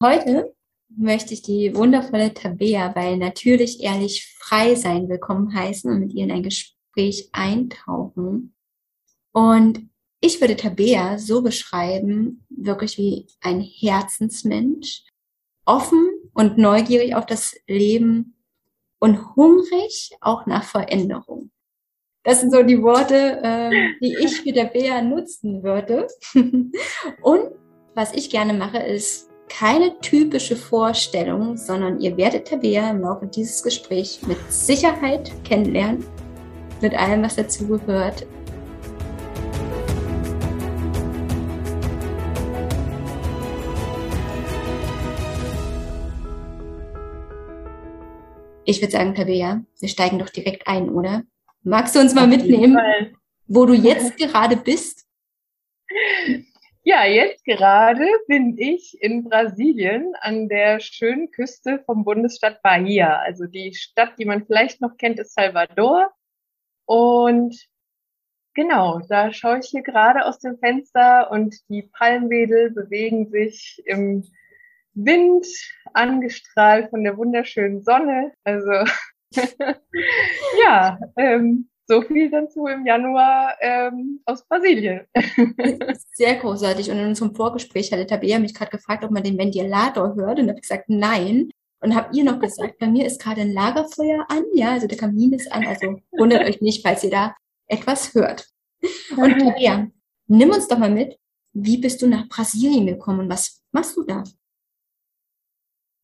Heute möchte ich die wundervolle Tabea bei Natürlich Ehrlich Frei Sein willkommen heißen und mit ihr in ein Gespräch eintauchen. Und ich würde Tabea so beschreiben, wirklich wie ein Herzensmensch, offen und neugierig auf das Leben und hungrig auch nach Veränderung. Das sind so die Worte, äh, die ich für Tabea nutzen würde. und was ich gerne mache, ist keine typische Vorstellung, sondern ihr werdet Tabea im Laufe dieses Gesprächs mit Sicherheit kennenlernen, mit allem, was dazugehört. Ich würde sagen, Tabea, wir steigen doch direkt ein, oder? Magst du uns mal mitnehmen, wo du jetzt gerade bist? Ja, jetzt gerade bin ich in Brasilien an der schönen Küste vom Bundesstaat Bahia. Also die Stadt, die man vielleicht noch kennt, ist Salvador. Und genau, da schaue ich hier gerade aus dem Fenster und die Palmwedel bewegen sich im Wind, angestrahlt von der wunderschönen Sonne. Also ja, ähm, so viel dazu im Januar ähm, aus Brasilien. Sehr großartig. Und in unserem Vorgespräch hatte Tabea mich gerade gefragt, ob man den Ventilator hört. Und habe gesagt, nein. Und habt ihr noch gesagt, bei mir ist gerade ein Lagerfeuer an. Ja, also der Kamin ist an. Also wundert euch nicht, falls ihr da etwas hört. Und Tabea, nimm uns doch mal mit. Wie bist du nach Brasilien gekommen und was machst du da?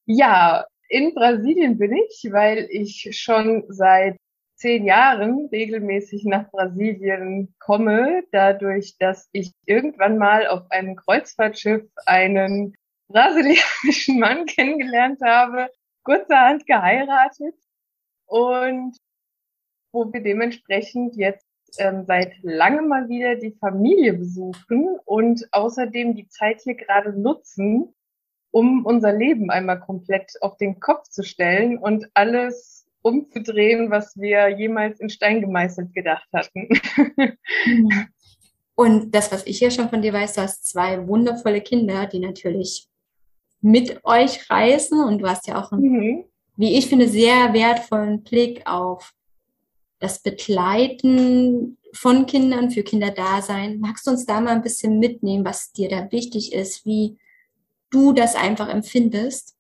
Ja, in Brasilien bin ich, weil ich schon seit zehn Jahren regelmäßig nach Brasilien komme, dadurch, dass ich irgendwann mal auf einem Kreuzfahrtschiff einen brasilianischen Mann kennengelernt habe, kurzerhand geheiratet. Und wo wir dementsprechend jetzt ähm, seit langem mal wieder die Familie besuchen und außerdem die Zeit hier gerade nutzen, um unser Leben einmal komplett auf den Kopf zu stellen und alles umzudrehen, was wir jemals in Stein gemeißelt gedacht hatten. Und das, was ich ja schon von dir weiß, du hast zwei wundervolle Kinder, die natürlich mit euch reisen und du hast ja auch einen, mhm. wie ich finde, sehr wertvollen Blick auf das Begleiten von Kindern, für Kinderdasein. Magst du uns da mal ein bisschen mitnehmen, was dir da wichtig ist, wie du das einfach empfindest?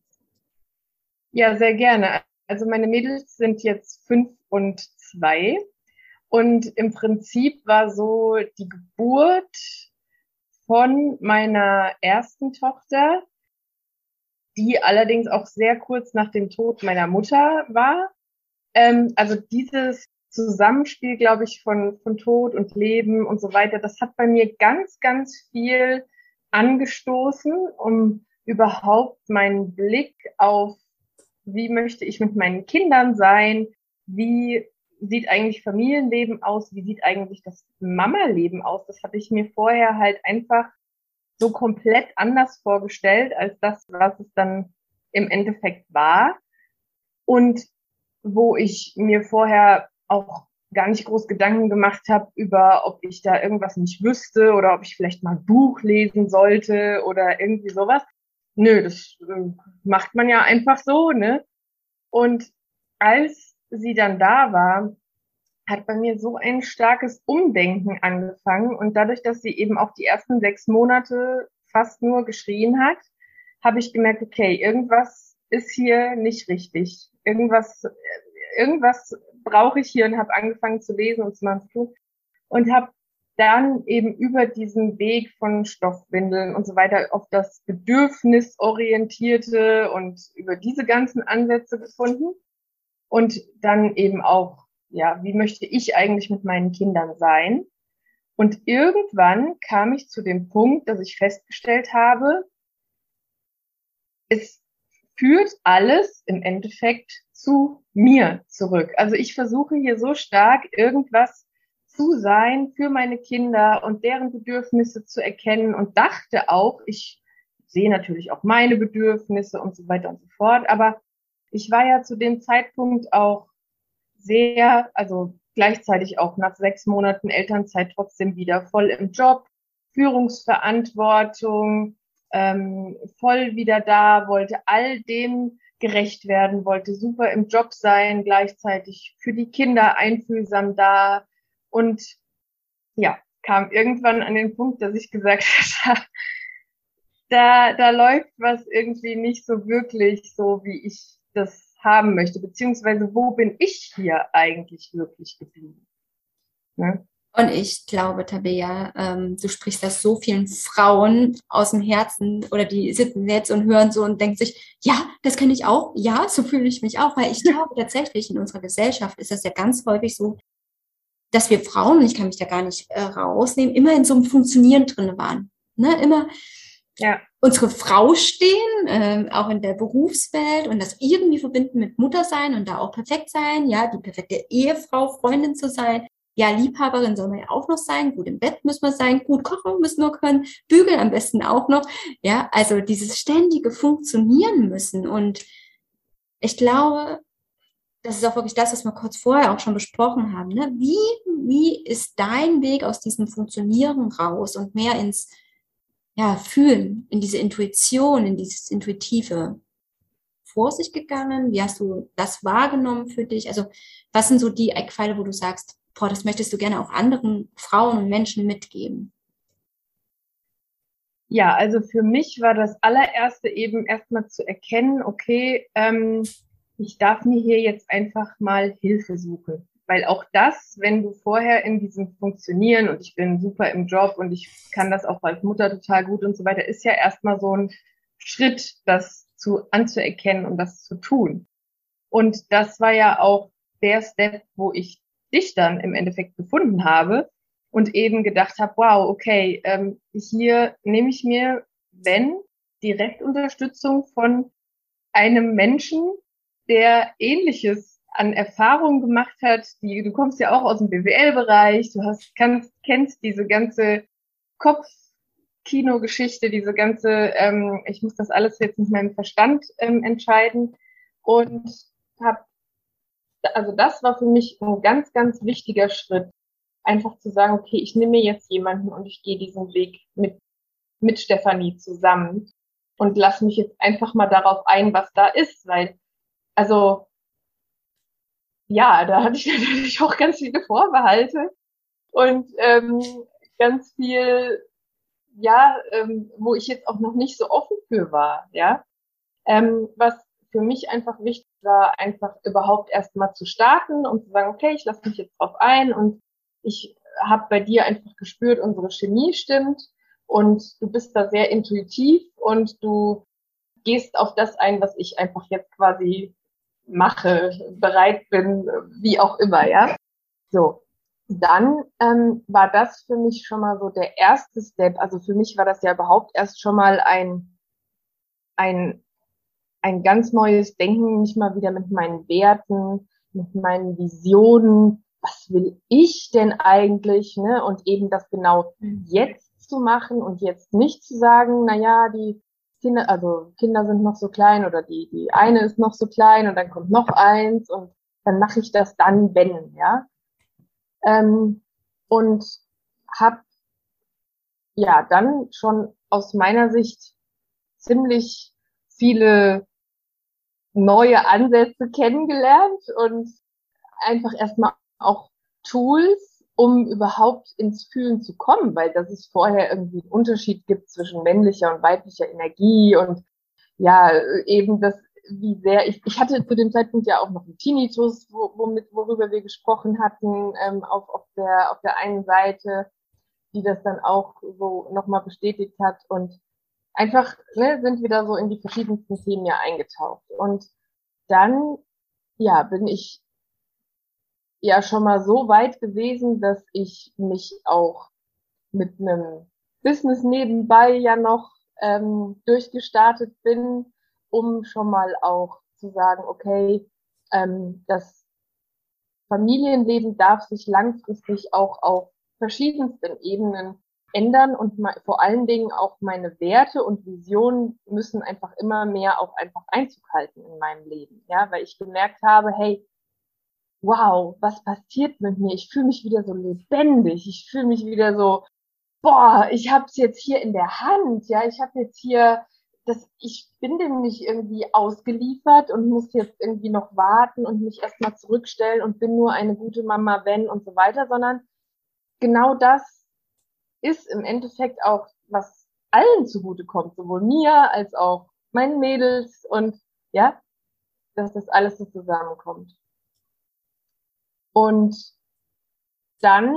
Ja, sehr gerne. Also meine Mädels sind jetzt fünf und zwei. Und im Prinzip war so die Geburt von meiner ersten Tochter, die allerdings auch sehr kurz nach dem Tod meiner Mutter war. Ähm, also dieses Zusammenspiel, glaube ich, von, von Tod und Leben und so weiter, das hat bei mir ganz, ganz viel angestoßen, um überhaupt meinen Blick auf wie möchte ich mit meinen Kindern sein, wie sieht eigentlich Familienleben aus, wie sieht eigentlich das Mama-Leben aus. Das hatte ich mir vorher halt einfach so komplett anders vorgestellt als das, was es dann im Endeffekt war. Und wo ich mir vorher auch gar nicht groß Gedanken gemacht habe über, ob ich da irgendwas nicht wüsste oder ob ich vielleicht mal ein Buch lesen sollte oder irgendwie sowas. Nö, das äh, macht man ja einfach so, ne? Und als sie dann da war, hat bei mir so ein starkes Umdenken angefangen. Und dadurch, dass sie eben auch die ersten sechs Monate fast nur geschrien hat, habe ich gemerkt, okay, irgendwas ist hier nicht richtig. Irgendwas, irgendwas brauche ich hier und habe angefangen zu lesen und zu machen. Und habe dann eben über diesen Weg von Stoffwindeln und so weiter auf das Bedürfnisorientierte und über diese ganzen Ansätze gefunden. Und dann eben auch, ja, wie möchte ich eigentlich mit meinen Kindern sein? Und irgendwann kam ich zu dem Punkt, dass ich festgestellt habe, es führt alles im Endeffekt zu mir zurück. Also ich versuche hier so stark irgendwas zu sein für meine Kinder und deren Bedürfnisse zu erkennen und dachte auch, ich sehe natürlich auch meine Bedürfnisse und so weiter und so fort, aber ich war ja zu dem Zeitpunkt auch sehr, also gleichzeitig auch nach sechs Monaten Elternzeit trotzdem wieder voll im Job, Führungsverantwortung, ähm, voll wieder da, wollte all dem gerecht werden, wollte super im Job sein, gleichzeitig für die Kinder einfühlsam da und ja, kam irgendwann an den Punkt, dass ich gesagt habe, da, da läuft was irgendwie nicht so wirklich so, wie ich das haben möchte, beziehungsweise wo bin ich hier eigentlich wirklich geblieben? Ne? Und ich glaube, Tabea, ähm, du sprichst das so vielen Frauen aus dem Herzen oder die sitzen jetzt und hören so und denken sich, ja, das kenne ich auch, ja, so fühle ich mich auch, weil ich glaube tatsächlich in unserer Gesellschaft ist das ja ganz häufig so, dass wir Frauen, und ich kann mich da gar nicht äh, rausnehmen, immer in so einem Funktionieren drin waren. Ne? Immer ja. unsere Frau stehen, äh, auch in der Berufswelt und das irgendwie verbinden mit Mutter sein und da auch perfekt sein, ja, die perfekte Ehefrau, Freundin zu sein, ja, Liebhaberin soll man ja auch noch sein, gut im Bett müssen wir sein, gut kochen müssen wir können, bügeln am besten auch noch. Ja, also dieses ständige Funktionieren müssen. Und ich glaube, das ist auch wirklich das, was wir kurz vorher auch schon besprochen haben. Ne? Wie, wie ist dein Weg aus diesem Funktionieren raus und mehr ins ja, Fühlen, in diese Intuition, in dieses Intuitive vor sich gegangen? Wie hast du das wahrgenommen für dich? Also, was sind so die Eckpfeile, wo du sagst, boah, das möchtest du gerne auch anderen Frauen und Menschen mitgeben? Ja, also für mich war das allererste eben erstmal zu erkennen, okay, ähm, ich darf mir hier jetzt einfach mal Hilfe suchen. Weil auch das, wenn du vorher in diesem Funktionieren und ich bin super im Job und ich kann das auch als Mutter total gut und so weiter, ist ja erstmal so ein Schritt, das zu anzuerkennen und das zu tun. Und das war ja auch der Step, wo ich dich dann im Endeffekt gefunden habe und eben gedacht habe, wow, okay, ähm, hier nehme ich mir, wenn, Direktunterstützung von einem Menschen, der ähnliches an Erfahrungen gemacht hat, die, du kommst ja auch aus dem BWL-Bereich, du hast, kannst, kennst diese ganze Kopf-Kino-Geschichte, diese ganze, ähm, ich muss das alles jetzt mit meinem Verstand ähm, entscheiden und habe also das war für mich ein ganz, ganz wichtiger Schritt, einfach zu sagen, okay, ich nehme jetzt jemanden und ich gehe diesen Weg mit, mit Stefanie zusammen und lass mich jetzt einfach mal darauf ein, was da ist, weil, also, ja, da hatte ich natürlich auch ganz viele Vorbehalte und ähm, ganz viel, ja, ähm, wo ich jetzt auch noch nicht so offen für war, ja. Ähm, was für mich einfach wichtig war, einfach überhaupt erstmal zu starten und zu sagen, okay, ich lasse mich jetzt drauf ein und ich habe bei dir einfach gespürt, unsere Chemie stimmt und du bist da sehr intuitiv und du gehst auf das ein, was ich einfach jetzt quasi mache, bereit bin, wie auch immer, ja. So. Dann ähm, war das für mich schon mal so der erste Step. Also für mich war das ja überhaupt erst schon mal ein, ein ein ganz neues Denken, nicht mal wieder mit meinen Werten, mit meinen Visionen. Was will ich denn eigentlich? Ne? Und eben das genau mhm. jetzt zu machen und jetzt nicht zu sagen, na ja, die Kinder, also Kinder sind noch so klein oder die, die eine ist noch so klein und dann kommt noch eins und dann mache ich das dann, wenn, ja. Ähm, und habe ja dann schon aus meiner Sicht ziemlich viele neue Ansätze kennengelernt und einfach erstmal auch Tools, um überhaupt ins Fühlen zu kommen, weil dass es vorher irgendwie einen Unterschied gibt zwischen männlicher und weiblicher Energie und ja, eben das, wie sehr ich, ich hatte zu dem Zeitpunkt ja auch noch einen Tinnitus, womit, worüber wir gesprochen hatten, ähm, auf, auf der, auf der einen Seite, die das dann auch so nochmal bestätigt hat und einfach ne, sind wir da so in die verschiedensten Themen ja eingetaucht. Und dann, ja, bin ich ja schon mal so weit gewesen, dass ich mich auch mit einem Business nebenbei ja noch ähm, durchgestartet bin, um schon mal auch zu sagen, okay, ähm, das Familienleben darf sich langfristig auch auf verschiedensten Ebenen ändern und vor allen Dingen auch meine Werte und Visionen müssen einfach immer mehr auch einfach Einzug halten in meinem Leben, ja, weil ich gemerkt habe, hey, wow, was passiert mit mir? Ich fühle mich wieder so lebendig, ich fühle mich wieder so boah, ich habe es jetzt hier in der Hand, ja, ich habe jetzt hier das, ich bin dem nicht irgendwie ausgeliefert und muss jetzt irgendwie noch warten und mich erstmal zurückstellen und bin nur eine gute Mama, wenn und so weiter, sondern genau das ist im Endeffekt auch, was allen zugute kommt, sowohl mir als auch meinen Mädels und ja, dass das alles so zusammenkommt. Und dann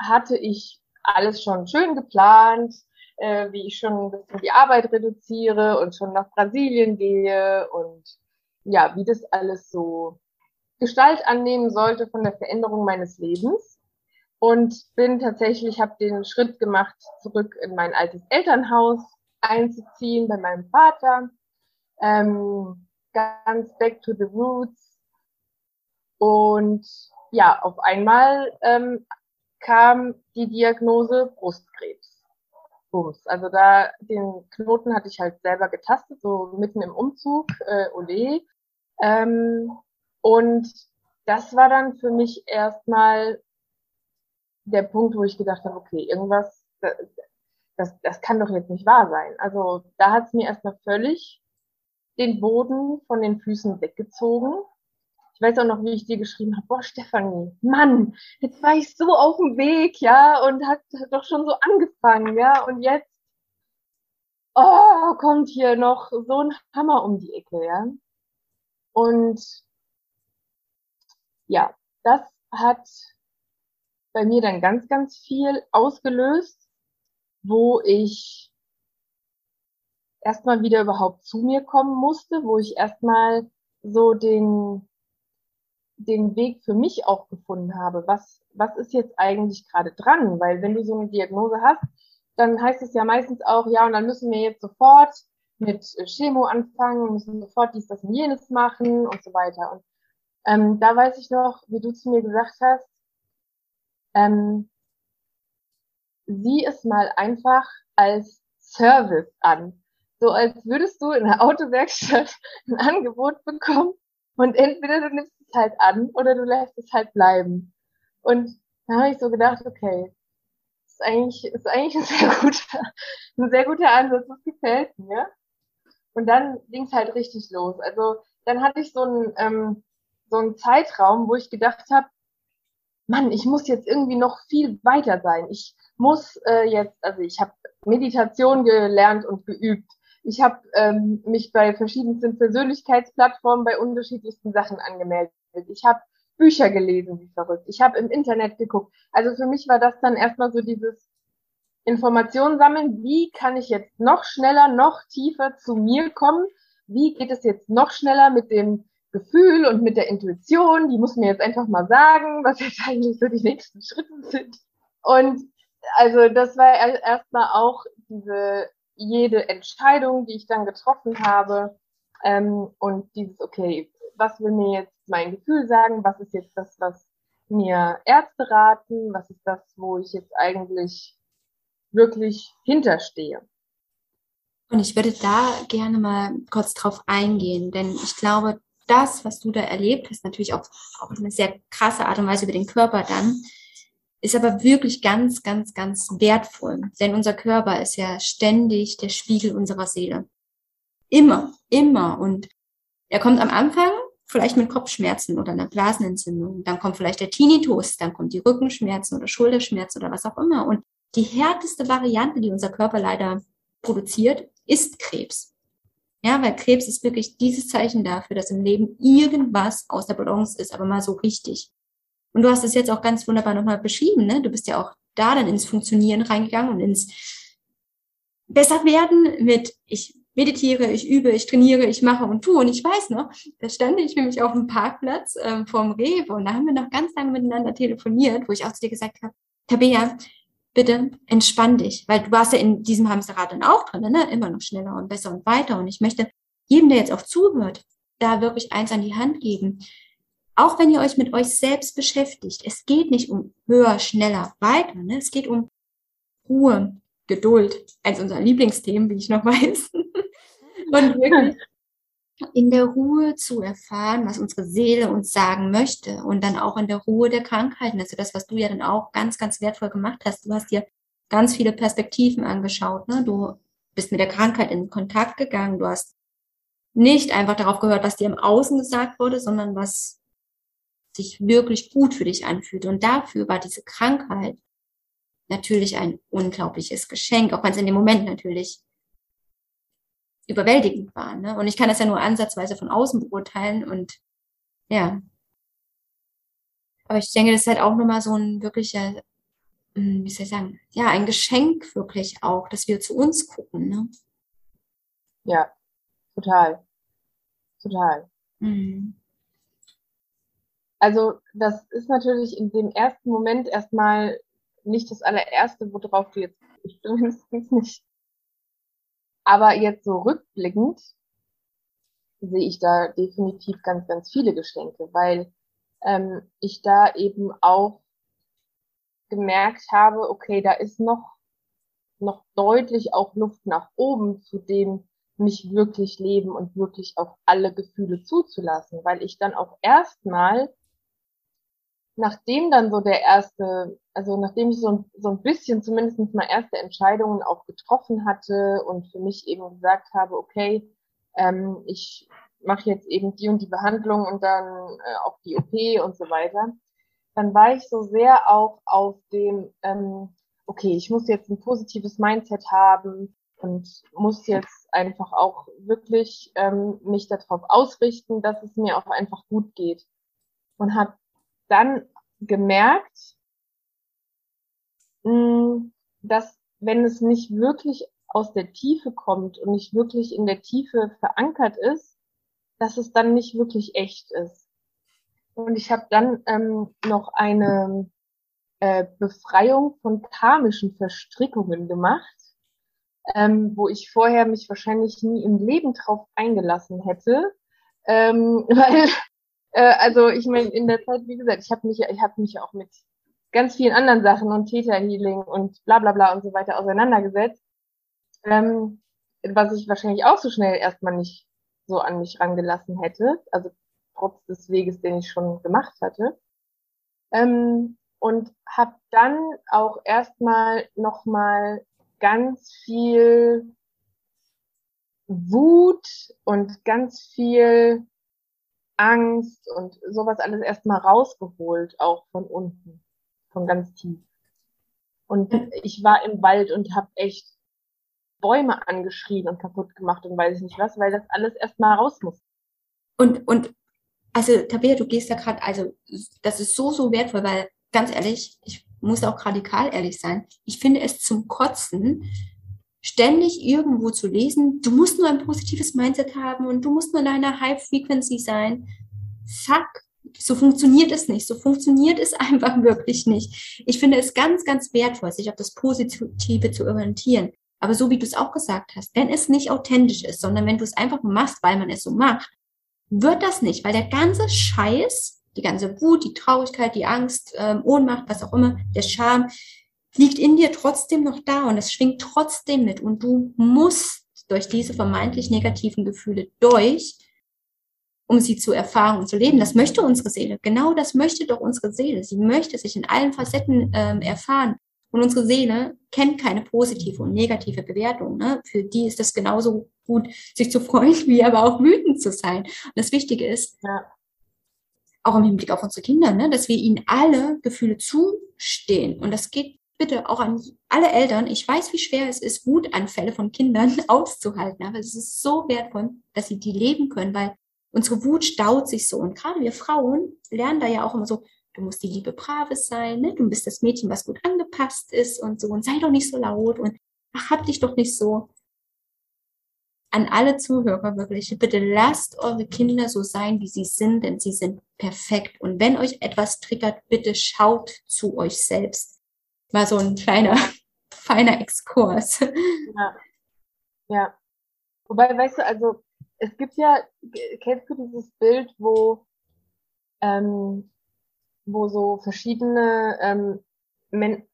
hatte ich alles schon schön geplant, äh, wie ich schon ein bisschen die Arbeit reduziere und schon nach Brasilien gehe und ja, wie das alles so Gestalt annehmen sollte von der Veränderung meines Lebens. Und bin tatsächlich, habe den Schritt gemacht, zurück in mein altes Elternhaus einzuziehen bei meinem Vater. Ähm, ganz back to the roots. Und ja, auf einmal ähm, kam die Diagnose Brustkrebs. Bums. Also da den Knoten hatte ich halt selber getastet, so mitten im Umzug, äh, ole. Ähm, und das war dann für mich erstmal der Punkt, wo ich gedacht habe, okay, irgendwas, das, das kann doch jetzt nicht wahr sein. Also da hat es mir erstmal völlig den Boden von den Füßen weggezogen weiß auch noch, wie ich dir geschrieben habe, boah, Stefanie, Mann, jetzt war ich so auf dem Weg, ja, und hat doch schon so angefangen, ja, und jetzt, oh, kommt hier noch so ein Hammer um die Ecke, ja. Und ja, das hat bei mir dann ganz, ganz viel ausgelöst, wo ich erstmal wieder überhaupt zu mir kommen musste, wo ich erstmal so den, den Weg für mich auch gefunden habe. Was, was ist jetzt eigentlich gerade dran? Weil wenn du so eine Diagnose hast, dann heißt es ja meistens auch, ja, und dann müssen wir jetzt sofort mit Chemo anfangen, müssen sofort dies, das und jenes machen und so weiter. Und ähm, da weiß ich noch, wie du zu mir gesagt hast, ähm, sieh es mal einfach als Service an. So als würdest du in der Autowerkstatt ein Angebot bekommen und entweder du nimmst halt an oder du lässt es halt bleiben. Und da habe ich so gedacht, okay, ist eigentlich, ist eigentlich ein sehr guter, ein sehr guter Ansatz, das gefällt mir. Und dann ging es halt richtig los. Also dann hatte ich so einen, ähm, so einen Zeitraum, wo ich gedacht habe, Mann, ich muss jetzt irgendwie noch viel weiter sein. Ich muss äh, jetzt, also ich habe Meditation gelernt und geübt. Ich habe ähm, mich bei verschiedensten Persönlichkeitsplattformen bei unterschiedlichsten Sachen angemeldet. Ich habe Bücher gelesen, wie verrückt. Ich habe im Internet geguckt. Also für mich war das dann erstmal so dieses Informationen sammeln. Wie kann ich jetzt noch schneller, noch tiefer zu mir kommen? Wie geht es jetzt noch schneller mit dem Gefühl und mit der Intuition? Die muss mir jetzt einfach mal sagen, was jetzt eigentlich so die nächsten Schritte sind. Und also das war erstmal auch diese jede Entscheidung, die ich dann getroffen habe ähm, und dieses okay, was will mir jetzt mein Gefühl sagen, was ist jetzt das, was mir Ärzte raten, was ist das, wo ich jetzt eigentlich wirklich hinterstehe. Und ich würde da gerne mal kurz drauf eingehen, denn ich glaube, das, was du da erlebt hast, natürlich auch auf eine sehr krasse Art und Weise über den Körper dann, ist aber wirklich ganz, ganz, ganz wertvoll. Denn unser Körper ist ja ständig der Spiegel unserer Seele. Immer, immer. Und er kommt am Anfang vielleicht mit Kopfschmerzen oder einer Blasenentzündung. Dann kommt vielleicht der Tinnitus, dann kommt die Rückenschmerzen oder Schulterschmerzen oder was auch immer. Und die härteste Variante, die unser Körper leider produziert, ist Krebs. Ja, weil Krebs ist wirklich dieses Zeichen dafür, dass im Leben irgendwas aus der Balance ist, aber mal so richtig. Und du hast es jetzt auch ganz wunderbar nochmal beschrieben, ne? Du bist ja auch da dann ins Funktionieren reingegangen und ins Besserwerden mit, ich meditiere, ich übe, ich trainiere, ich mache und tue. Und ich weiß noch, da stand ich nämlich auf dem Parkplatz ähm, vorm Rewe und da haben wir noch ganz lange miteinander telefoniert, wo ich auch zu dir gesagt habe, Tabea, bitte entspann dich, weil du warst ja in diesem Hamsterrad dann auch drin, ne? immer noch schneller und besser und weiter. Und ich möchte jedem, der jetzt auch zuhört, da wirklich eins an die Hand geben. Auch wenn ihr euch mit euch selbst beschäftigt, es geht nicht um höher, schneller, weiter, ne? es geht um Ruhe, Geduld, eins unserer Lieblingsthemen, wie ich noch weiß. Und wirklich in der Ruhe zu erfahren, was unsere Seele uns sagen möchte und dann auch in der Ruhe der Krankheiten. Also das, was du ja dann auch ganz, ganz wertvoll gemacht hast. Du hast dir ganz viele Perspektiven angeschaut. Ne? Du bist mit der Krankheit in Kontakt gegangen. Du hast nicht einfach darauf gehört, was dir im Außen gesagt wurde, sondern was sich wirklich gut für dich anfühlt. Und dafür war diese Krankheit natürlich ein unglaubliches Geschenk, auch wenn es in dem Moment natürlich überwältigend war. Ne? Und ich kann das ja nur ansatzweise von außen beurteilen und ja. Aber ich denke, das ist halt auch nochmal so ein wirklicher, hm, wie soll ich sagen, ja, ein Geschenk wirklich auch, dass wir zu uns gucken. Ne? Ja, total. Total. Mhm. Also das ist natürlich in dem ersten Moment erstmal nicht das allererste, worauf du jetzt ich mindestens nicht. Aber jetzt so rückblickend sehe ich da definitiv ganz, ganz viele Geschenke, weil ähm, ich da eben auch gemerkt habe, okay, da ist noch, noch deutlich auch Luft nach oben zu dem, mich wirklich leben und wirklich auch alle Gefühle zuzulassen, weil ich dann auch erstmal nachdem dann so der erste, also nachdem ich so, so ein bisschen zumindest mal erste Entscheidungen auch getroffen hatte und für mich eben gesagt habe, okay, ähm, ich mache jetzt eben die und die Behandlung und dann äh, auch die OP und so weiter, dann war ich so sehr auch auf dem, ähm, okay, ich muss jetzt ein positives Mindset haben und muss jetzt einfach auch wirklich ähm, mich darauf ausrichten, dass es mir auch einfach gut geht. Und habe dann gemerkt, mm, dass wenn es nicht wirklich aus der Tiefe kommt und nicht wirklich in der Tiefe verankert ist, dass es dann nicht wirklich echt ist. Und ich habe dann ähm, noch eine äh, Befreiung von karmischen Verstrickungen gemacht, ähm, wo ich vorher mich wahrscheinlich nie im Leben drauf eingelassen hätte, ähm, weil äh, also ich meine, in der Zeit, wie gesagt, ich habe mich, ich habe mich auch mit ganz vielen anderen Sachen und Theta Healing und bla bla bla und so weiter auseinandergesetzt, ähm, was ich wahrscheinlich auch so schnell erstmal nicht so an mich rangelassen hätte, also trotz des Weges, den ich schon gemacht hatte. Ähm, und habe dann auch erstmal nochmal ganz viel Wut und ganz viel Angst und sowas alles erstmal rausgeholt, auch von unten, von ganz tief. Und ich war im Wald und habe echt Bäume angeschrien und kaputt gemacht und weiß ich nicht was, weil das alles erstmal raus muss. Und, und also Tabea, du gehst da gerade, also das ist so, so wertvoll, weil ganz ehrlich, ich muss auch radikal ehrlich sein, ich finde es zum Kotzen, ständig irgendwo zu lesen, du musst nur ein positives Mindset haben und du musst nur in einer High Frequency sein. Fuck, so funktioniert es nicht. So funktioniert es einfach wirklich nicht. Ich finde es ganz, ganz wertvoll, sich auf das Positive zu orientieren. Aber so wie du es auch gesagt hast, wenn es nicht authentisch ist, sondern wenn du es einfach machst, weil man es so macht, wird das nicht, weil der ganze Scheiß, die ganze Wut, die Traurigkeit, die Angst, ähm, Ohnmacht, was auch immer, der Scham, liegt in dir trotzdem noch da und es schwingt trotzdem mit und du musst durch diese vermeintlich negativen Gefühle durch, um sie zu erfahren und zu leben. Das möchte unsere Seele. Genau das möchte doch unsere Seele. Sie möchte sich in allen Facetten ähm, erfahren. Und unsere Seele kennt keine positive und negative Bewertung. Ne? Für die ist es genauso gut, sich zu freuen, wie aber auch wütend zu sein. Und das Wichtige ist, ja. auch im Hinblick auf unsere Kinder, ne? dass wir ihnen alle Gefühle zustehen. Und das geht bitte auch an alle Eltern, ich weiß, wie schwer es ist, Wutanfälle von Kindern auszuhalten, aber es ist so wertvoll, dass sie die leben können, weil unsere Wut staut sich so. Und gerade wir Frauen lernen da ja auch immer so, du musst die liebe Brave sein, ne? du bist das Mädchen, was gut angepasst ist und so und sei doch nicht so laut und ach, hab dich doch nicht so. An alle Zuhörer wirklich, bitte lasst eure Kinder so sein, wie sie sind, denn sie sind perfekt. Und wenn euch etwas triggert, bitte schaut zu euch selbst mal so ein kleiner, feiner Exkurs. Ja. Ja. Wobei, weißt du, also es gibt ja, kennst du dieses Bild, wo, ähm, wo so verschiedene ähm, Men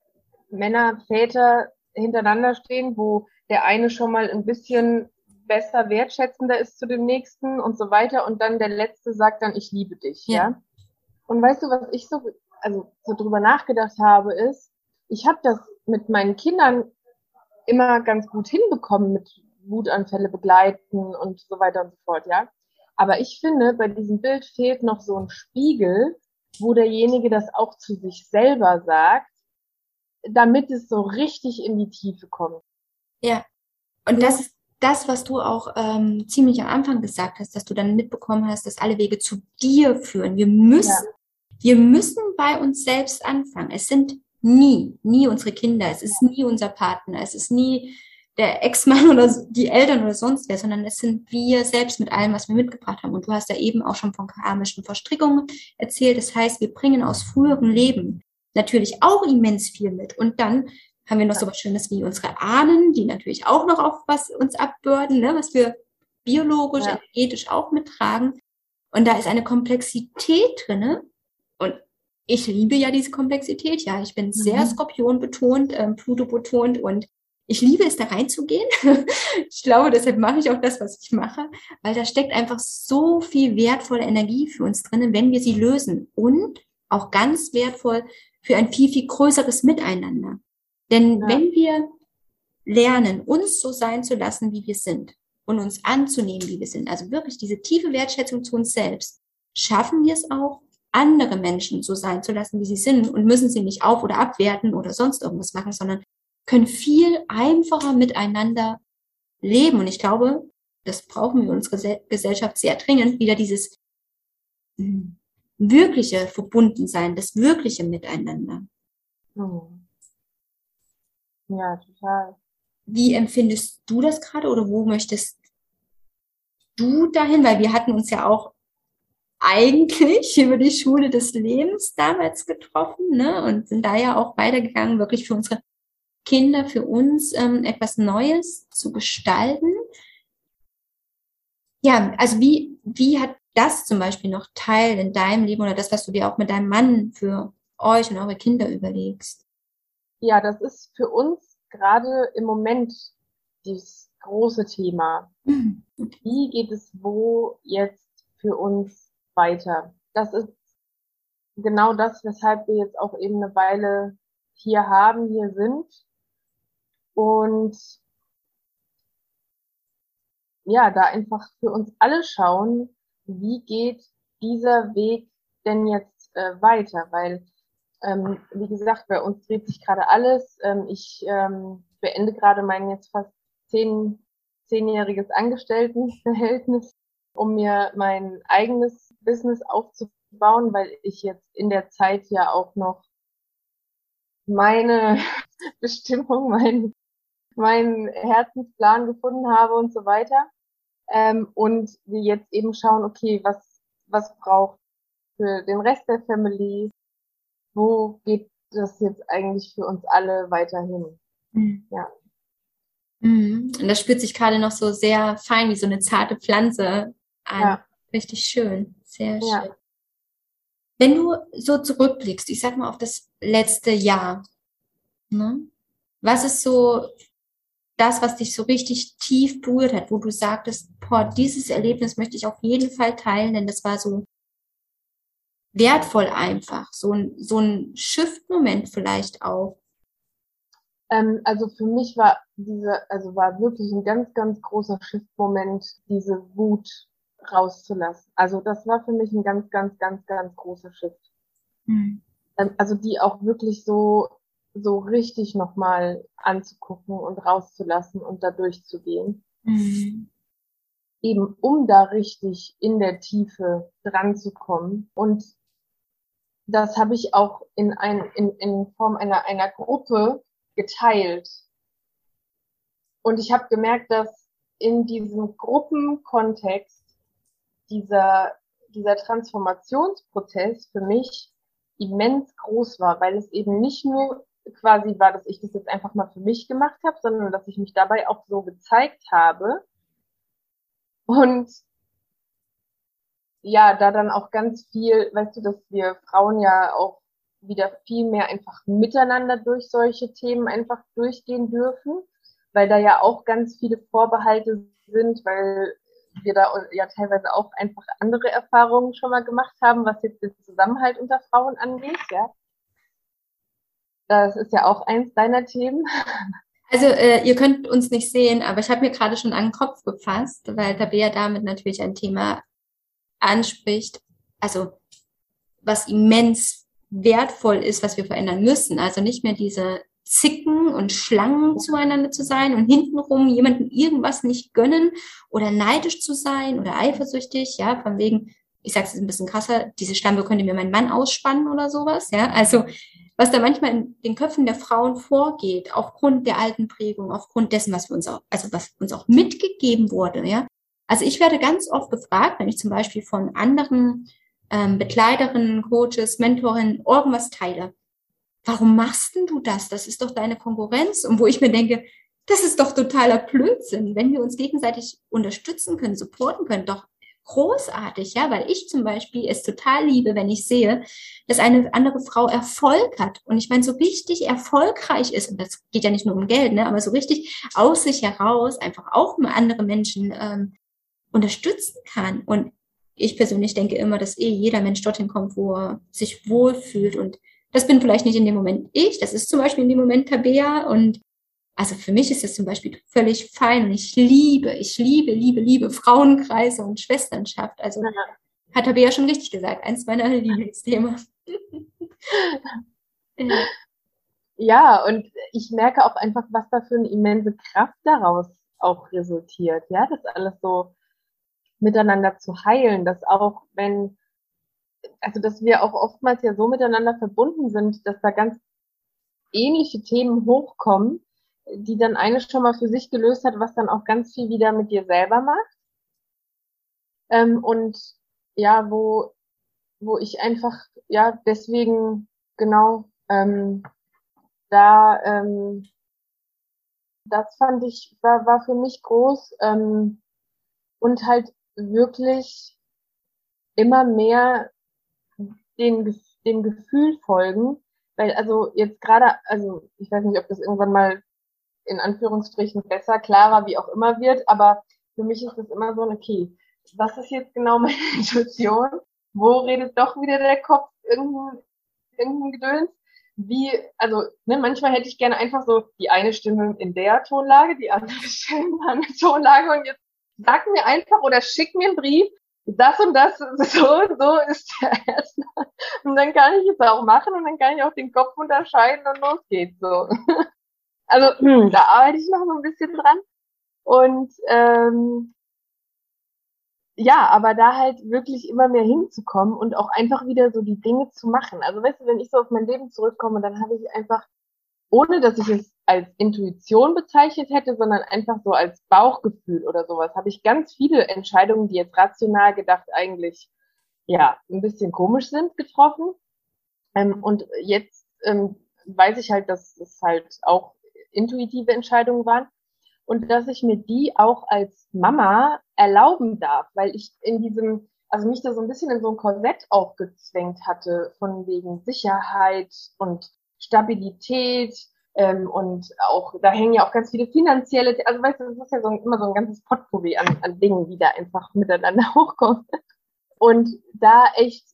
Männer, Väter hintereinander stehen, wo der eine schon mal ein bisschen besser wertschätzender ist zu dem nächsten und so weiter und dann der letzte sagt dann ich liebe dich, ja. ja? Und weißt du, was ich so also so drüber nachgedacht habe ist, ich habe das mit meinen Kindern immer ganz gut hinbekommen mit Wutanfälle begleiten und so weiter und so fort, ja. Aber ich finde, bei diesem Bild fehlt noch so ein Spiegel, wo derjenige das auch zu sich selber sagt, damit es so richtig in die Tiefe kommt. Ja. Und das ist das, was du auch ähm, ziemlich am Anfang gesagt hast, dass du dann mitbekommen hast, dass alle Wege zu dir führen. Wir müssen, ja. wir müssen bei uns selbst anfangen. Es sind nie, nie unsere Kinder, es ist nie unser Partner, es ist nie der Ex-Mann oder die Eltern oder sonst wer, sondern es sind wir selbst mit allem, was wir mitgebracht haben. Und du hast ja eben auch schon von karmischen Verstrickungen erzählt. Das heißt, wir bringen aus früheren Leben natürlich auch immens viel mit. Und dann haben wir noch so was Schönes wie unsere Ahnen, die natürlich auch noch auf was uns abbürden, ne, was wir biologisch, ja. energetisch auch mittragen. Und da ist eine Komplexität drinne. Ich liebe ja diese Komplexität. Ja, ich bin mhm. sehr Skorpion betont, ähm, Pluto betont und ich liebe es, da reinzugehen. ich glaube, deshalb mache ich auch das, was ich mache, weil da steckt einfach so viel wertvolle Energie für uns drinnen, wenn wir sie lösen. Und auch ganz wertvoll für ein viel, viel größeres Miteinander. Denn ja. wenn wir lernen, uns so sein zu lassen, wie wir sind und uns anzunehmen, wie wir sind, also wirklich diese tiefe Wertschätzung zu uns selbst, schaffen wir es auch, andere Menschen so sein zu lassen, wie sie sind und müssen sie nicht auf- oder abwerten oder sonst irgendwas machen, sondern können viel einfacher miteinander leben. Und ich glaube, das brauchen wir unsere Gesellschaft sehr dringend, wieder dieses hm, wirkliche Verbundensein, das wirkliche Miteinander. Mhm. Ja, total. Wie empfindest du das gerade oder wo möchtest du dahin? Weil wir hatten uns ja auch eigentlich über die Schule des Lebens damals getroffen ne? und sind da ja auch weitergegangen, wirklich für unsere Kinder, für uns ähm, etwas Neues zu gestalten. Ja, also wie, wie hat das zum Beispiel noch Teil in deinem Leben oder das, was du dir auch mit deinem Mann für euch und eure Kinder überlegst? Ja, das ist für uns gerade im Moment dieses große Thema. Mhm. Wie geht es wo jetzt für uns weiter? Das ist genau das, weshalb wir jetzt auch eben eine Weile hier haben, hier sind. Und ja, da einfach für uns alle schauen, wie geht dieser Weg denn jetzt äh, weiter? Weil ähm, wie gesagt, bei uns dreht sich gerade alles. Ähm, ich ähm, beende gerade mein jetzt fast zehn, zehnjähriges Angestelltenverhältnis, um mir mein eigenes Business aufzubauen, weil ich jetzt in der Zeit ja auch noch meine Bestimmung, mein, meinen Herzensplan gefunden habe und so weiter. Ähm, und wir jetzt eben schauen, okay, was, was braucht für den Rest der Family, wo geht das jetzt eigentlich für uns alle weiterhin? Mhm. Ja. Mhm. Und das spürt sich gerade noch so sehr fein wie so eine zarte Pflanze an. Ja. Richtig schön. Sehr schön. Ja. Wenn du so zurückblickst, ich sag mal auf das letzte Jahr, ne? was ist so das, was dich so richtig tief berührt hat, wo du sagtest, boah, dieses Erlebnis möchte ich auf jeden Fall teilen, denn das war so wertvoll einfach, so ein, so ein Shift-Moment vielleicht auch. Ähm, also für mich war diese, also war wirklich ein ganz, ganz großer Shift-Moment, diese Wut rauszulassen. Also das war für mich ein ganz, ganz, ganz, ganz großer Shift. Mhm. Ähm, also die auch wirklich so, so richtig nochmal anzugucken und rauszulassen und da durchzugehen. Mhm eben um da richtig in der Tiefe dran zu kommen und das habe ich auch in, ein, in, in Form einer, einer Gruppe geteilt. Und ich habe gemerkt, dass in diesem Gruppenkontext dieser, dieser Transformationsprozess für mich immens groß war, weil es eben nicht nur quasi war, dass ich das jetzt einfach mal für mich gemacht habe, sondern dass ich mich dabei auch so gezeigt habe. Und ja, da dann auch ganz viel, weißt du, dass wir Frauen ja auch wieder viel mehr einfach miteinander durch solche Themen einfach durchgehen dürfen, weil da ja auch ganz viele Vorbehalte sind, weil wir da ja teilweise auch einfach andere Erfahrungen schon mal gemacht haben, was jetzt den Zusammenhalt unter Frauen angeht, ja. Das ist ja auch eins deiner Themen. Also äh, ihr könnt uns nicht sehen, aber ich habe mir gerade schon an den Kopf gefasst, weil Tabea damit natürlich ein Thema anspricht, also was immens wertvoll ist, was wir verändern müssen. Also nicht mehr diese Zicken und Schlangen zueinander zu sein und hintenrum jemandem irgendwas nicht gönnen oder neidisch zu sein oder eifersüchtig, ja, von wegen, ich sage es ein bisschen krasser, diese Schlampe könnte mir mein Mann ausspannen oder sowas, ja. Also was da manchmal in den Köpfen der Frauen vorgeht, aufgrund der alten Prägung, aufgrund dessen, was wir uns auch, also was uns auch mitgegeben wurde, ja. Also ich werde ganz oft gefragt, wenn ich zum Beispiel von anderen ähm, Begleiterinnen, Coaches, Mentorinnen irgendwas teile. Warum machst denn du das? Das ist doch deine Konkurrenz. Und wo ich mir denke, das ist doch totaler Blödsinn. Wenn wir uns gegenseitig unterstützen können, supporten können, doch großartig, ja, weil ich zum Beispiel es total liebe, wenn ich sehe, dass eine andere Frau Erfolg hat und ich meine, so richtig erfolgreich ist, und das geht ja nicht nur um Geld, ne, aber so richtig aus sich heraus einfach auch mal andere Menschen ähm, unterstützen kann. Und ich persönlich denke immer, dass eh jeder Mensch dorthin kommt, wo er sich wohlfühlt. Und das bin vielleicht nicht in dem Moment ich, das ist zum Beispiel in dem Moment Tabea und also für mich ist das zum Beispiel völlig fein und ich liebe, ich liebe, liebe, liebe Frauenkreise und Schwesternschaft. Also ja. hat Tabea schon richtig gesagt, eins meiner Lieblingsthemen. ja. ja, und ich merke auch einfach, was da für eine immense Kraft daraus auch resultiert. Ja, das alles so miteinander zu heilen, dass auch wenn, also dass wir auch oftmals ja so miteinander verbunden sind, dass da ganz ähnliche Themen hochkommen, die dann eine schon mal für sich gelöst hat, was dann auch ganz viel wieder mit dir selber macht. Ähm, und ja, wo, wo ich einfach, ja, deswegen genau ähm, da, ähm, das fand ich, war, war für mich groß ähm, und halt wirklich immer mehr den, dem Gefühl folgen, weil also jetzt gerade, also ich weiß nicht, ob das irgendwann mal in Anführungsstrichen besser, klarer, wie auch immer wird. Aber für mich ist es immer so, okay, was ist jetzt genau meine Intuition? Wo redet doch wieder der Kopf irgendein, irgendein Gedöns? Wie, also, ne, manchmal hätte ich gerne einfach so die eine Stimme in der Tonlage, die andere Stimme in der Tonlage und jetzt sag mir einfach oder schick mir einen Brief, das und das, so so ist der erste. Und dann kann ich es auch machen und dann kann ich auch den Kopf unterscheiden und los geht's so. Also hm, da arbeite ich noch so ein bisschen dran. Und ähm, ja, aber da halt wirklich immer mehr hinzukommen und auch einfach wieder so die Dinge zu machen. Also weißt du, wenn ich so auf mein Leben zurückkomme, dann habe ich einfach, ohne dass ich es als Intuition bezeichnet hätte, sondern einfach so als Bauchgefühl oder sowas, habe ich ganz viele Entscheidungen, die jetzt rational gedacht eigentlich ja ein bisschen komisch sind, getroffen. Ähm, und jetzt ähm, weiß ich halt, dass es halt auch intuitive Entscheidungen waren und dass ich mir die auch als Mama erlauben darf, weil ich in diesem, also mich da so ein bisschen in so ein Korsett auch gezwängt hatte, von wegen Sicherheit und Stabilität ähm, und auch, da hängen ja auch ganz viele finanzielle, also weißt du, das ist ja so ein, immer so ein ganzes Potpourri an, an Dingen, die da einfach miteinander hochkommen. Und da echt,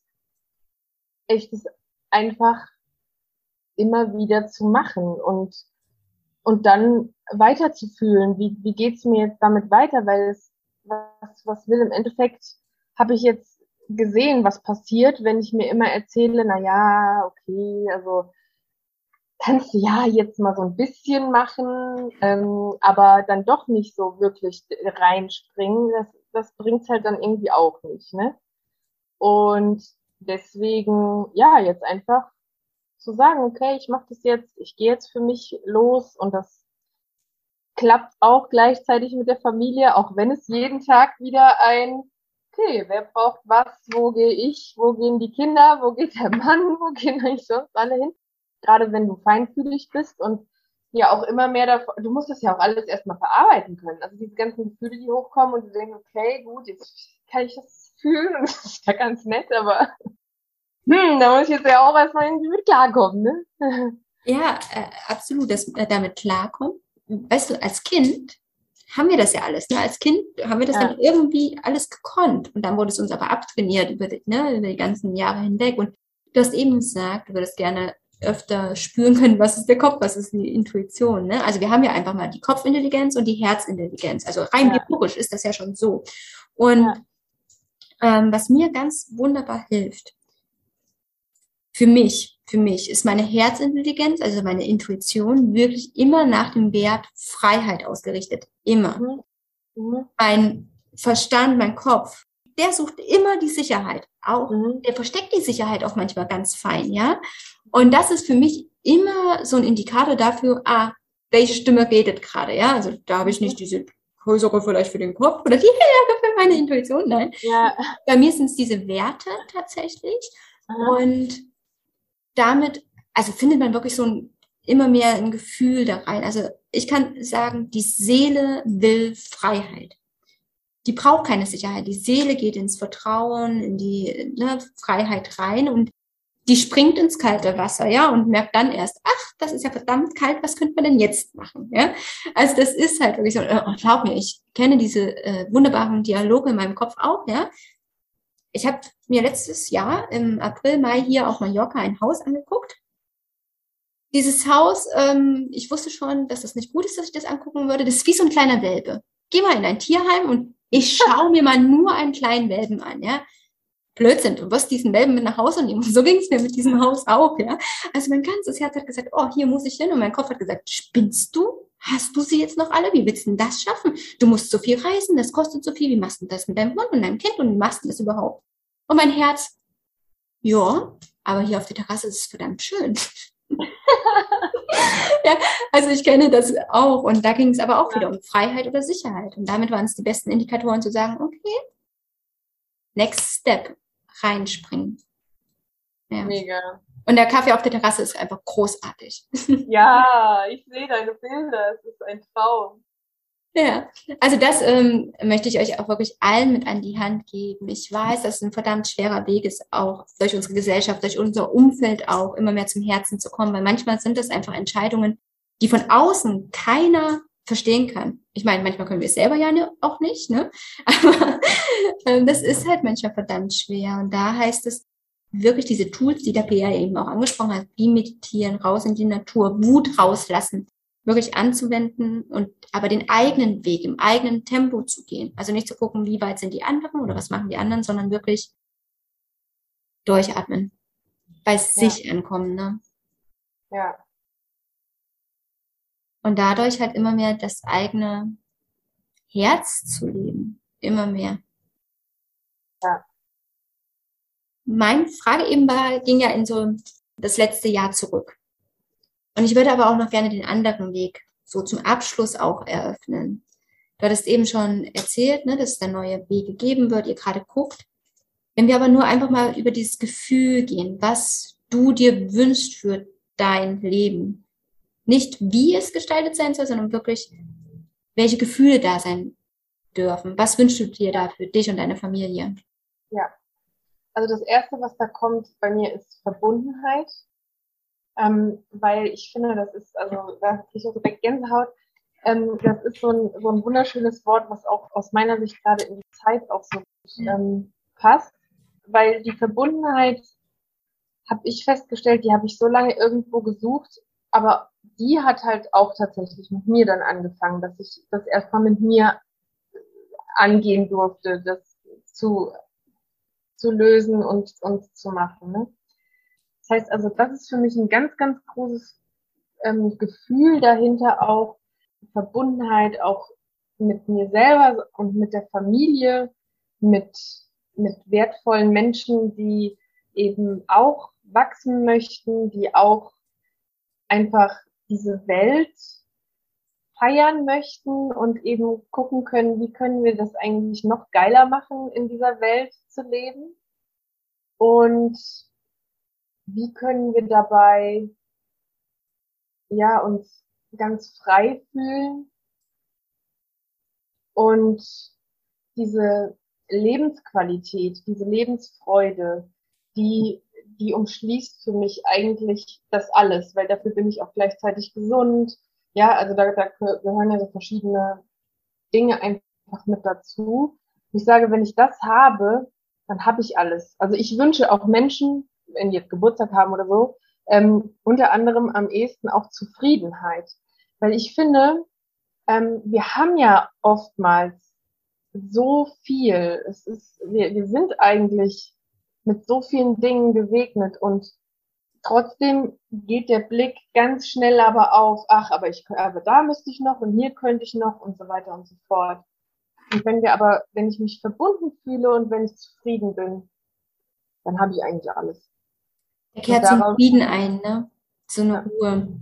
echt es einfach immer wieder zu machen und und dann weiterzufühlen, wie, wie geht's mir jetzt damit weiter, weil es, was, was will im Endeffekt, habe ich jetzt gesehen, was passiert, wenn ich mir immer erzähle, na ja, okay, also kannst du ja jetzt mal so ein bisschen machen, ähm, aber dann doch nicht so wirklich reinspringen, das, das bringt's halt dann irgendwie auch nicht, ne? Und deswegen, ja, jetzt einfach zu sagen, okay, ich mache das jetzt, ich gehe jetzt für mich los und das klappt auch gleichzeitig mit der Familie, auch wenn es jeden Tag wieder ein, okay, wer braucht was, wo gehe ich, wo gehen die Kinder, wo geht der Mann, wo gehen eigentlich sonst alle hin? Gerade wenn du feinfühlig bist und ja auch immer mehr davon, du musst das ja auch alles erstmal verarbeiten können. Also diese ganzen Gefühle, die hochkommen und du denkst, okay, gut, jetzt kann ich das fühlen und das ist ja ganz nett, aber hm, da muss ich jetzt ja auch erstmal irgendwie mit klarkommen, ne? Ja, äh, absolut, dass äh, damit klarkommen. Weißt du, als Kind haben wir das ja alles. Ne? Als Kind haben wir das ja. dann irgendwie alles gekonnt. Und dann wurde es uns aber abtrainiert über die, ne, über die ganzen Jahre hinweg. Und du hast eben gesagt, du würdest gerne öfter spüren können, was ist der Kopf, was ist die Intuition. Ne? Also wir haben ja einfach mal die Kopfintelligenz und die Herzintelligenz. Also rein ja. biologisch ist das ja schon so. Und ja. ähm, was mir ganz wunderbar hilft, für mich, für mich ist meine Herzintelligenz, also meine Intuition, wirklich immer nach dem Wert Freiheit ausgerichtet. Immer. Mhm. Mhm. Mein Verstand, mein Kopf, der sucht immer die Sicherheit. Auch, mhm. der versteckt die Sicherheit auch manchmal ganz fein, ja. Und das ist für mich immer so ein Indikator dafür, ah, welche Stimme redet gerade, ja. Also da habe ich nicht diese größere vielleicht für den Kopf oder die höhere für meine Intuition, nein. Ja. Bei mir sind es diese Werte tatsächlich. Mhm. Und damit, also findet man wirklich so ein immer mehr ein Gefühl da rein. Also ich kann sagen, die Seele will Freiheit. Die braucht keine Sicherheit. Die Seele geht ins Vertrauen, in die ne, Freiheit rein und die springt ins kalte Wasser, ja, und merkt dann erst, ach, das ist ja verdammt kalt, was könnte man denn jetzt machen, ja? Also das ist halt wirklich so, oh, glaub mir, ich kenne diese äh, wunderbaren Dialoge in meinem Kopf auch, ja. Ich habe mir letztes Jahr im April, Mai hier auf Mallorca ein Haus angeguckt dieses Haus, ähm, ich wusste schon, dass das nicht gut ist, dass ich das angucken würde. Das ist wie so ein kleiner Welpe. Geh mal in ein Tierheim und ich schaue mir mal nur einen kleinen Welpen an, ja. Blödsinn, du wirst diesen Welpen mit nach Hause nehmen. So ging es mir mit diesem Haus auch, ja. Also mein ganzes Herz hat gesagt, oh, hier muss ich hin. Und mein Kopf hat gesagt, spinnst du? Hast du sie jetzt noch alle? Wie willst du denn das schaffen? Du musst so viel reisen, das kostet so viel. Wie machst du das mit deinem Hund und deinem Kind und wie machst du das überhaupt? Und mein Herz, ja, aber hier auf der Terrasse ist es verdammt schön. ja, also ich kenne das auch. Und da ging es aber auch ja. wieder um Freiheit oder Sicherheit. Und damit waren es die besten Indikatoren zu sagen, okay, next step, reinspringen. Ja. Mega. Und der Kaffee auf der Terrasse ist einfach großartig. Ja, ich sehe deine Bilder. Es ist ein Traum. Ja, also das ähm, möchte ich euch auch wirklich allen mit an die Hand geben. Ich weiß, dass es ein verdammt schwerer Weg ist, auch durch unsere Gesellschaft, durch unser Umfeld auch immer mehr zum Herzen zu kommen, weil manchmal sind das einfach Entscheidungen, die von außen keiner verstehen kann. Ich meine, manchmal können wir es selber ja ne, auch nicht, ne? Aber ähm, das ist halt manchmal verdammt schwer. Und da heißt es wirklich diese Tools, die der PR eben auch angesprochen hat, wie meditieren, raus in die Natur, Wut rauslassen, wirklich anzuwenden und aber den eigenen Weg im eigenen Tempo zu gehen. Also nicht zu gucken, wie weit sind die anderen oder was machen die anderen, sondern wirklich durchatmen, bei sich ankommen. Ne? Ja. Und dadurch halt immer mehr das eigene Herz zu leben. Immer mehr. Ja. Meine Frage eben war, ging ja in so das letzte Jahr zurück. Und ich würde aber auch noch gerne den anderen Weg so zum Abschluss auch eröffnen. Du hattest eben schon erzählt, ne, dass es da neue Wege geben wird, ihr gerade guckt. Wenn wir aber nur einfach mal über dieses Gefühl gehen, was du dir wünschst für dein Leben. Nicht wie es gestaltet sein soll, sondern wirklich, welche Gefühle da sein dürfen. Was wünschst du dir da für dich und deine Familie? Ja. Also das erste, was da kommt bei mir, ist Verbundenheit ähm, weil ich finde, das ist, also da kriege ich auch direkt Gänsehaut. Ähm, das ist so ein, so ein wunderschönes Wort, was auch aus meiner Sicht gerade in die Zeit auch so ähm, passt, weil die Verbundenheit habe ich festgestellt, die habe ich so lange irgendwo gesucht, aber die hat halt auch tatsächlich mit mir dann angefangen, dass ich das erstmal mit mir angehen durfte, das zu, zu lösen und, und zu machen. Ne? Das heißt also, das ist für mich ein ganz, ganz großes ähm, Gefühl dahinter auch, Verbundenheit auch mit mir selber und mit der Familie, mit, mit wertvollen Menschen, die eben auch wachsen möchten, die auch einfach diese Welt feiern möchten und eben gucken können, wie können wir das eigentlich noch geiler machen, in dieser Welt zu leben. Und wie können wir dabei ja uns ganz frei fühlen und diese Lebensqualität, diese Lebensfreude, die die umschließt für mich eigentlich das alles, weil dafür bin ich auch gleichzeitig gesund. Ja, also da, da gehören ja so verschiedene Dinge einfach mit dazu. Ich sage, wenn ich das habe, dann habe ich alles. Also ich wünsche auch Menschen, wenn die jetzt Geburtstag haben oder so, ähm, unter anderem am ehesten auch Zufriedenheit. Weil ich finde, ähm, wir haben ja oftmals so viel. Es ist, wir, wir sind eigentlich mit so vielen Dingen gesegnet und trotzdem geht der Blick ganz schnell aber auf, ach, aber ich, aber da müsste ich noch und hier könnte ich noch und so weiter und so fort. Und wenn wir aber, wenn ich mich verbunden fühle und wenn ich zufrieden bin, dann habe ich eigentlich alles. Er kehrt zum Frieden ein, ne? So eine Ruhe.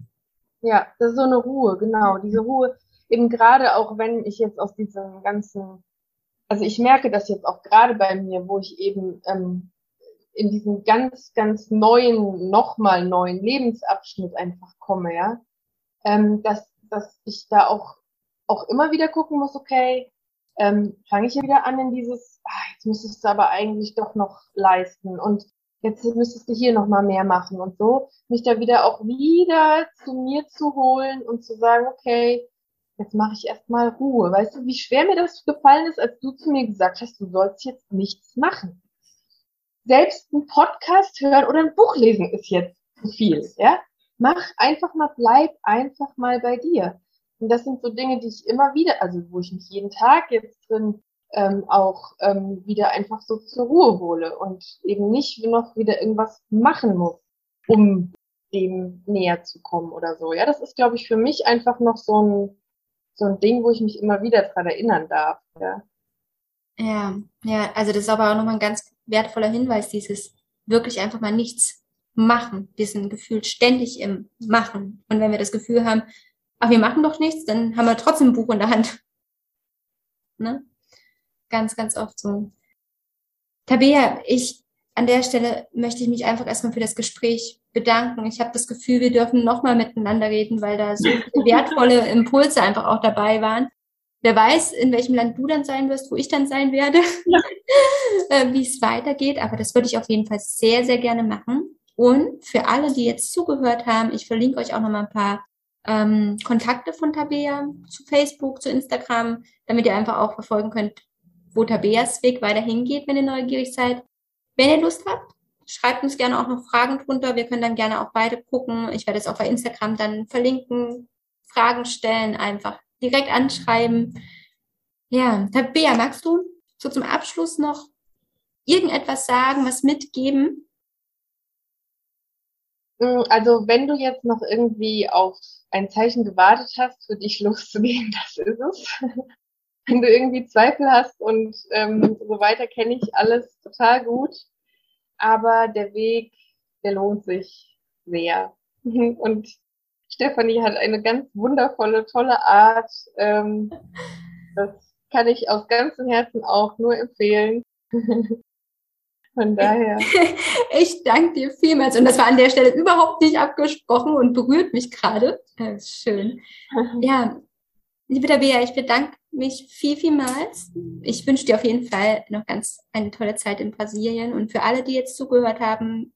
Ja, das ist so eine Ruhe, genau. Diese Ruhe, eben gerade auch wenn ich jetzt aus diesem ganzen, also ich merke das jetzt auch gerade bei mir, wo ich eben ähm, in diesen ganz, ganz neuen, nochmal neuen Lebensabschnitt einfach komme, ja, ähm, dass, dass ich da auch, auch immer wieder gucken muss, okay, ähm, fange ich ja wieder an in dieses, ah, jetzt müsstest du aber eigentlich doch noch leisten und jetzt müsstest du hier nochmal mehr machen und so, mich da wieder auch wieder zu mir zu holen und zu sagen, okay, jetzt mache ich erstmal Ruhe. Weißt du, wie schwer mir das gefallen ist, als du zu mir gesagt hast, du sollst jetzt nichts machen. Selbst ein Podcast hören oder ein Buch lesen ist jetzt zu viel, ja? Mach einfach mal, bleib einfach mal bei dir. Und das sind so Dinge, die ich immer wieder, also wo ich mich jeden Tag jetzt drin ähm, auch ähm, wieder einfach so zur Ruhe hole und eben nicht noch wieder irgendwas machen muss, um dem näher zu kommen oder so. Ja, das ist, glaube ich, für mich einfach noch so ein, so ein Ding, wo ich mich immer wieder dran erinnern darf. Ja. Ja, ja, also das ist aber auch nochmal ein ganz wertvoller Hinweis, dieses wirklich einfach mal nichts machen. Wir sind gefühlt ständig im Machen. Und wenn wir das Gefühl haben, ach, wir machen doch nichts, dann haben wir trotzdem ein Buch in der Hand. Ne? ganz, ganz oft so. Tabea, ich an der Stelle möchte ich mich einfach erstmal für das Gespräch bedanken. Ich habe das Gefühl, wir dürfen nochmal miteinander reden, weil da so wertvolle Impulse einfach auch dabei waren. Wer weiß, in welchem Land du dann sein wirst, wo ich dann sein werde, ja. Äh, wie es weitergeht. Aber das würde ich auf jeden Fall sehr, sehr gerne machen. Und für alle, die jetzt zugehört haben, ich verlinke euch auch nochmal ein paar ähm, Kontakte von Tabea zu Facebook, zu Instagram, damit ihr einfach auch verfolgen könnt, wo Tabeas Weg weiter hingeht, wenn ihr neugierig seid. Wenn ihr Lust habt, schreibt uns gerne auch noch Fragen drunter. Wir können dann gerne auch beide gucken. Ich werde es auch bei Instagram dann verlinken. Fragen stellen, einfach direkt anschreiben. Ja, Tabea, magst du so zum Abschluss noch irgendetwas sagen, was mitgeben? Mm, also wenn du jetzt noch irgendwie auf ein Zeichen gewartet hast, für dich loszugehen, das ist es wenn du irgendwie Zweifel hast und ähm, so weiter, kenne ich alles total gut. Aber der Weg, der lohnt sich sehr. Und Stefanie hat eine ganz wundervolle, tolle Art. Ähm, das kann ich aus ganzem Herzen auch nur empfehlen. Von daher. Ich danke dir vielmals. Und das war an der Stelle überhaupt nicht abgesprochen und berührt mich gerade. Das ist schön. Ja, liebe Tabea, ich bedanke mich viel, vielmals. Ich wünsche dir auf jeden Fall noch ganz eine tolle Zeit in Brasilien. Und für alle, die jetzt zugehört haben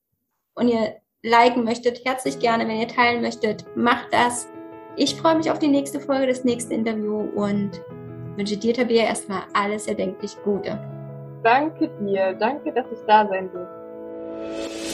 und ihr liken möchtet, herzlich gerne, wenn ihr teilen möchtet, macht das. Ich freue mich auf die nächste Folge, das nächste Interview und wünsche dir, Tabea, erstmal alles erdenklich Gute. Danke dir. Danke, dass ich da sein durfte.